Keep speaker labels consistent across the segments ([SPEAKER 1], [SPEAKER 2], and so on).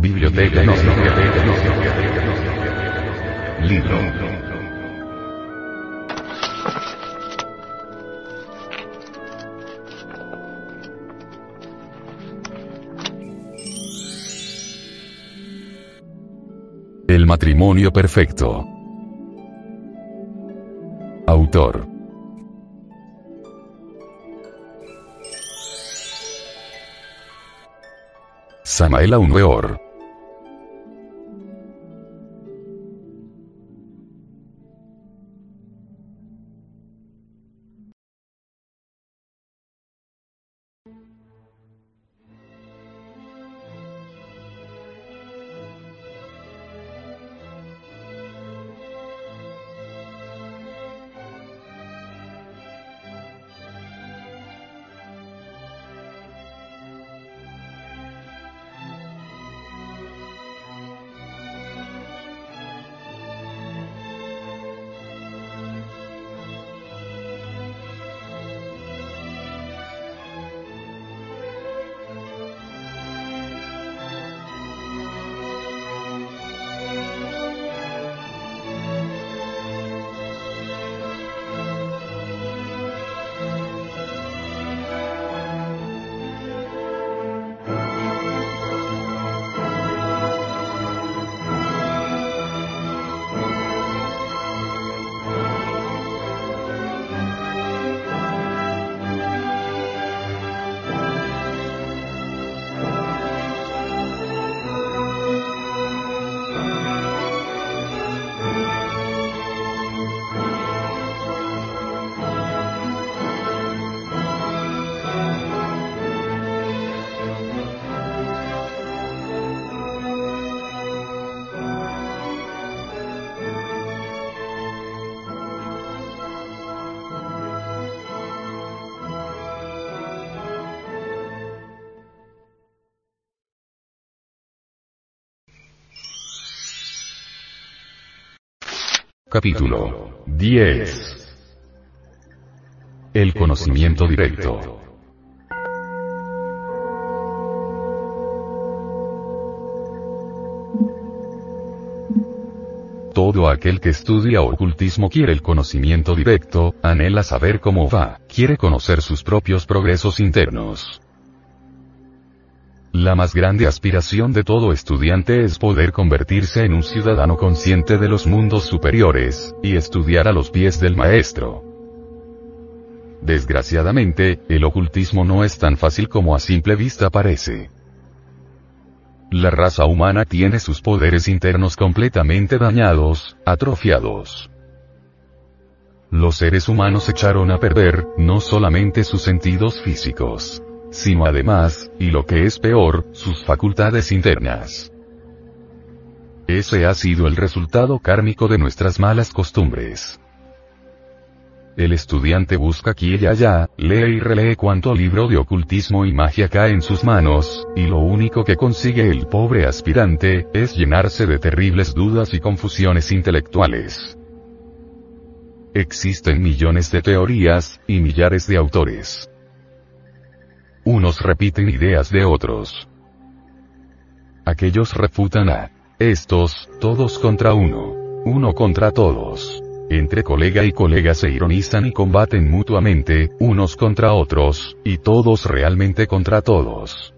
[SPEAKER 1] Biblioteca Gnóstica. Libro. El matrimonio perfecto. Autor. Samael Weor. Capítulo 10 El conocimiento directo Todo aquel que estudia ocultismo quiere el conocimiento directo, anhela saber cómo va, quiere conocer sus propios progresos internos. La más grande aspiración de todo estudiante es poder convertirse en un ciudadano consciente de los mundos superiores, y estudiar a los pies del maestro. Desgraciadamente, el ocultismo no es tan fácil como a simple vista parece. La raza humana tiene sus poderes internos completamente dañados, atrofiados. Los seres humanos echaron a perder, no solamente sus sentidos físicos, sino además, y lo que es peor, sus facultades internas. Ese ha sido el resultado kármico de nuestras malas costumbres. El estudiante busca aquí y allá, lee y relee cuanto libro de ocultismo y magia cae en sus manos, y lo único que consigue el pobre aspirante, es llenarse de terribles dudas y confusiones intelectuales. Existen millones de teorías, y millares de autores. Unos repiten ideas de otros. Aquellos refutan a estos, todos contra uno. Uno contra todos. Entre colega y colega se ironizan y combaten mutuamente, unos contra otros, y todos realmente contra todos.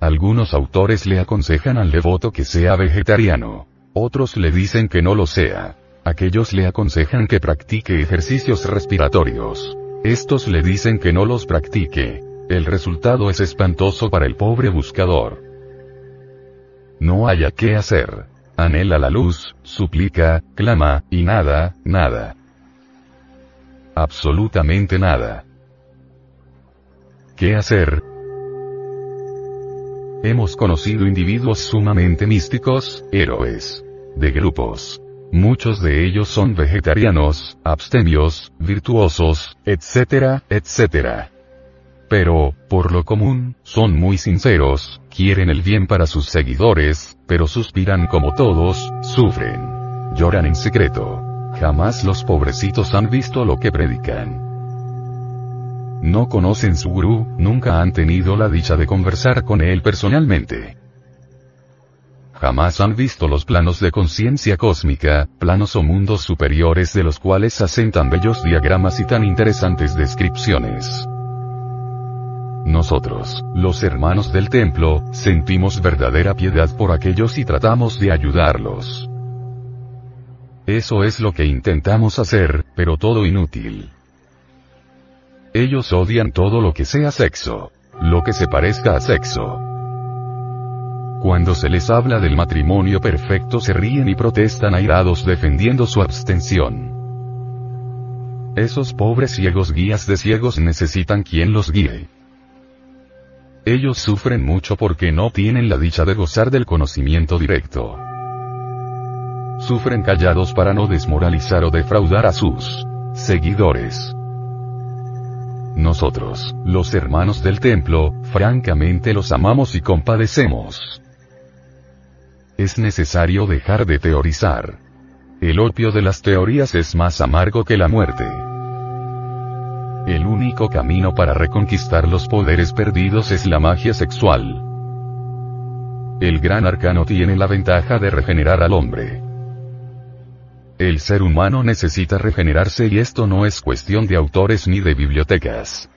[SPEAKER 1] Algunos autores le aconsejan al devoto que sea vegetariano. Otros le dicen que no lo sea. Aquellos le aconsejan que practique ejercicios respiratorios. Estos le dicen que no los practique. El resultado es espantoso para el pobre buscador. No haya qué hacer. Anhela la luz, suplica, clama, y nada, nada. Absolutamente nada. ¿Qué hacer? Hemos conocido individuos sumamente místicos, héroes. De grupos. Muchos de ellos son vegetarianos, abstemios, virtuosos, etcétera, etcétera. Pero, por lo común, son muy sinceros, quieren el bien para sus seguidores, pero suspiran como todos, sufren. Lloran en secreto. Jamás los pobrecitos han visto lo que predican. No conocen su gurú, nunca han tenido la dicha de conversar con él personalmente. Jamás han visto los planos de conciencia cósmica, planos o mundos superiores de los cuales hacen tan bellos diagramas y tan interesantes descripciones. Nosotros, los hermanos del templo, sentimos verdadera piedad por aquellos y tratamos de ayudarlos. Eso es lo que intentamos hacer, pero todo inútil. Ellos odian todo lo que sea sexo. Lo que se parezca a sexo. Cuando se les habla del matrimonio perfecto se ríen y protestan airados defendiendo su abstención. Esos pobres ciegos guías de ciegos necesitan quien los guíe. Ellos sufren mucho porque no tienen la dicha de gozar del conocimiento directo. Sufren callados para no desmoralizar o defraudar a sus seguidores. Nosotros, los hermanos del templo, francamente los amamos y compadecemos. Es necesario dejar de teorizar. El opio de las teorías es más amargo que la muerte. El único camino para reconquistar los poderes perdidos es la magia sexual. El gran arcano tiene la ventaja de regenerar al hombre. El ser humano necesita regenerarse y esto no es cuestión de autores ni de bibliotecas.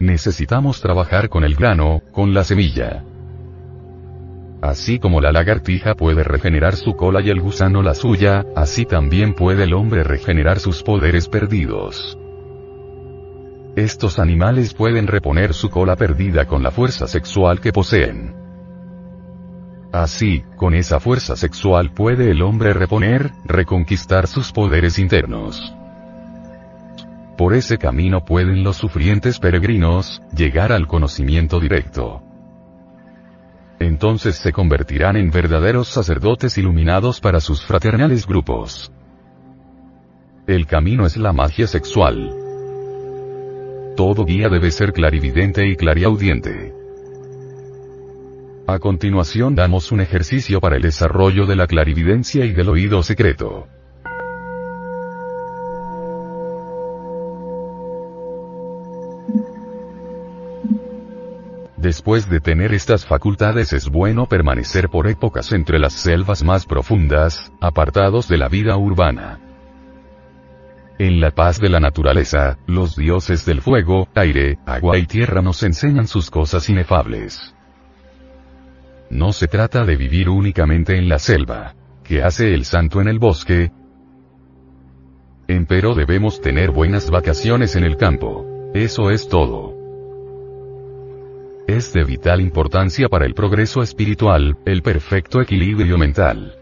[SPEAKER 1] Necesitamos trabajar con el grano, con la semilla. Así como la lagartija puede regenerar su cola y el gusano la suya, así también puede el hombre regenerar sus poderes perdidos. Estos animales pueden reponer su cola perdida con la fuerza sexual que poseen. Así, con esa fuerza sexual puede el hombre reponer, reconquistar sus poderes internos. Por ese camino pueden los sufrientes peregrinos, llegar al conocimiento directo. Entonces se convertirán en verdaderos sacerdotes iluminados para sus fraternales grupos. El camino es la magia sexual. Todo guía debe ser clarividente y clariaudiente. A continuación damos un ejercicio para el desarrollo de la clarividencia y del oído secreto. Después de tener estas facultades es bueno permanecer por épocas entre las selvas más profundas, apartados de la vida urbana. En la paz de la naturaleza, los dioses del fuego, aire, agua y tierra nos enseñan sus cosas inefables. No se trata de vivir únicamente en la selva. ¿Qué hace el santo en el bosque? Empero debemos tener buenas vacaciones en el campo. Eso es todo. Es de vital importancia para el progreso espiritual, el perfecto equilibrio mental.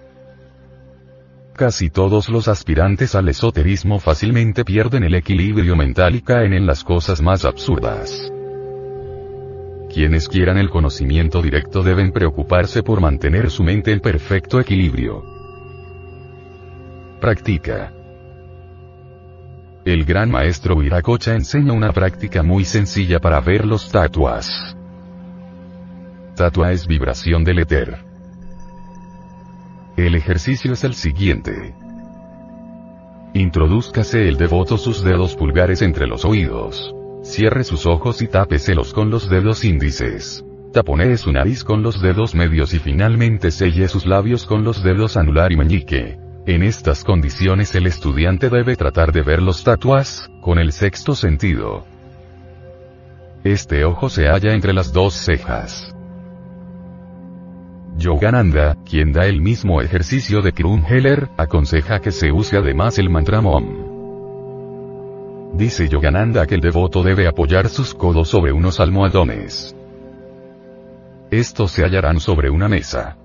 [SPEAKER 1] Casi todos los aspirantes al esoterismo fácilmente pierden el equilibrio mental y caen en las cosas más absurdas. Quienes quieran el conocimiento directo deben preocuparse por mantener su mente en perfecto equilibrio. Practica. El gran maestro Viracocha enseña una práctica muy sencilla para ver los tatuas. Tatua es vibración del éter. El ejercicio es el siguiente. Introdúzcase el devoto sus dedos pulgares entre los oídos. Cierre sus ojos y tápeselos con los dedos índices. Taponee su nariz con los dedos medios y finalmente selle sus labios con los dedos anular y meñique. En estas condiciones el estudiante debe tratar de ver los tatuas, con el sexto sentido. Este ojo se halla entre las dos cejas. Yogananda, quien da el mismo ejercicio de Krun Heller, aconseja que se use además el mantra Om. Dice Yogananda que el devoto debe apoyar sus codos sobre unos almohadones. Estos se hallarán sobre una mesa.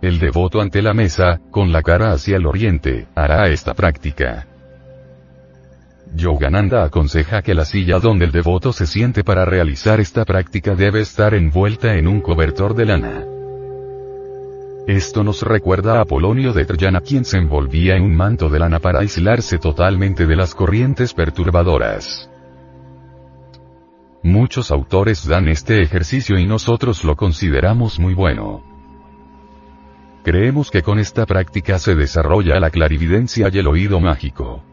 [SPEAKER 1] El devoto ante la mesa, con la cara hacia el oriente, hará esta práctica. Yogananda aconseja que la silla donde el devoto se siente para realizar esta práctica debe estar envuelta en un cobertor de lana. Esto nos recuerda a Apolonio de Trajana quien se envolvía en un manto de lana para aislarse totalmente de las corrientes perturbadoras. Muchos autores dan este ejercicio y nosotros lo consideramos muy bueno. Creemos que con esta práctica se desarrolla la clarividencia y el oído mágico.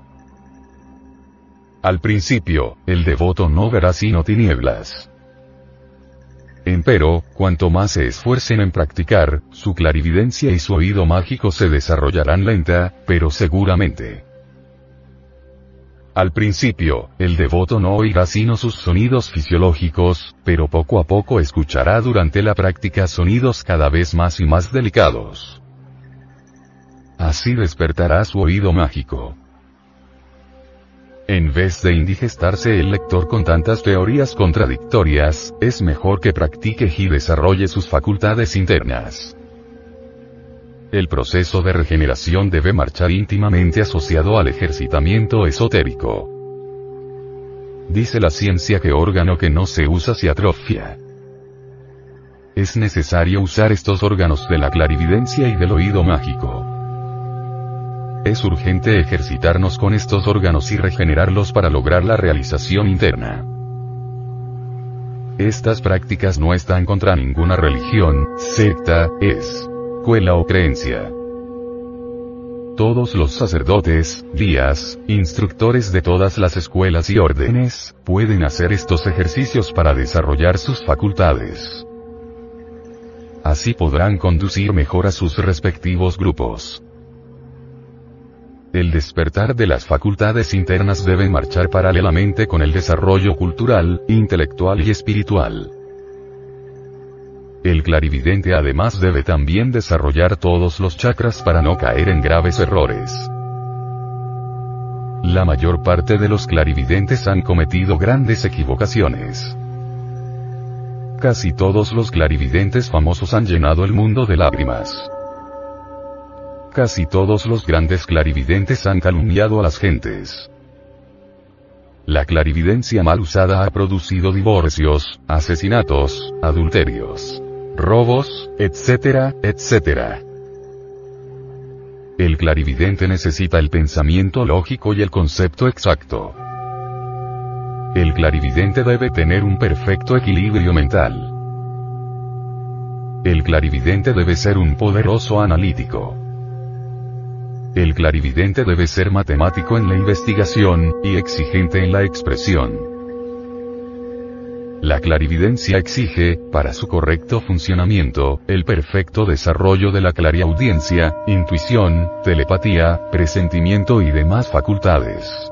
[SPEAKER 1] Al principio, el devoto no verá sino tinieblas. Empero, cuanto más se esfuercen en practicar, su clarividencia y su oído mágico se desarrollarán lenta, pero seguramente. Al principio, el devoto no oirá sino sus sonidos fisiológicos, pero poco a poco escuchará durante la práctica sonidos cada vez más y más delicados. Así despertará su oído mágico. En vez de indigestarse el lector con tantas teorías contradictorias, es mejor que practique y desarrolle sus facultades internas. El proceso de regeneración debe marchar íntimamente asociado al ejercitamiento esotérico. Dice la ciencia que órgano que no se usa se atrofia. Es necesario usar estos órganos de la clarividencia y del oído mágico. Es urgente ejercitarnos con estos órganos y regenerarlos para lograr la realización interna. Estas prácticas no están contra ninguna religión, secta, escuela o creencia. Todos los sacerdotes, guías, instructores de todas las escuelas y órdenes, pueden hacer estos ejercicios para desarrollar sus facultades. Así podrán conducir mejor a sus respectivos grupos. El despertar de las facultades internas debe marchar paralelamente con el desarrollo cultural, intelectual y espiritual. El clarividente además debe también desarrollar todos los chakras para no caer en graves errores. La mayor parte de los clarividentes han cometido grandes equivocaciones. Casi todos los clarividentes famosos han llenado el mundo de lágrimas. Casi todos los grandes clarividentes han calumniado a las gentes. La clarividencia mal usada ha producido divorcios, asesinatos, adulterios, robos, etcétera, etcétera. El clarividente necesita el pensamiento lógico y el concepto exacto. El clarividente debe tener un perfecto equilibrio mental. El clarividente debe ser un poderoso analítico. El clarividente debe ser matemático en la investigación, y exigente en la expresión. La clarividencia exige, para su correcto funcionamiento, el perfecto desarrollo de la clariaudiencia, intuición, telepatía, presentimiento y demás facultades.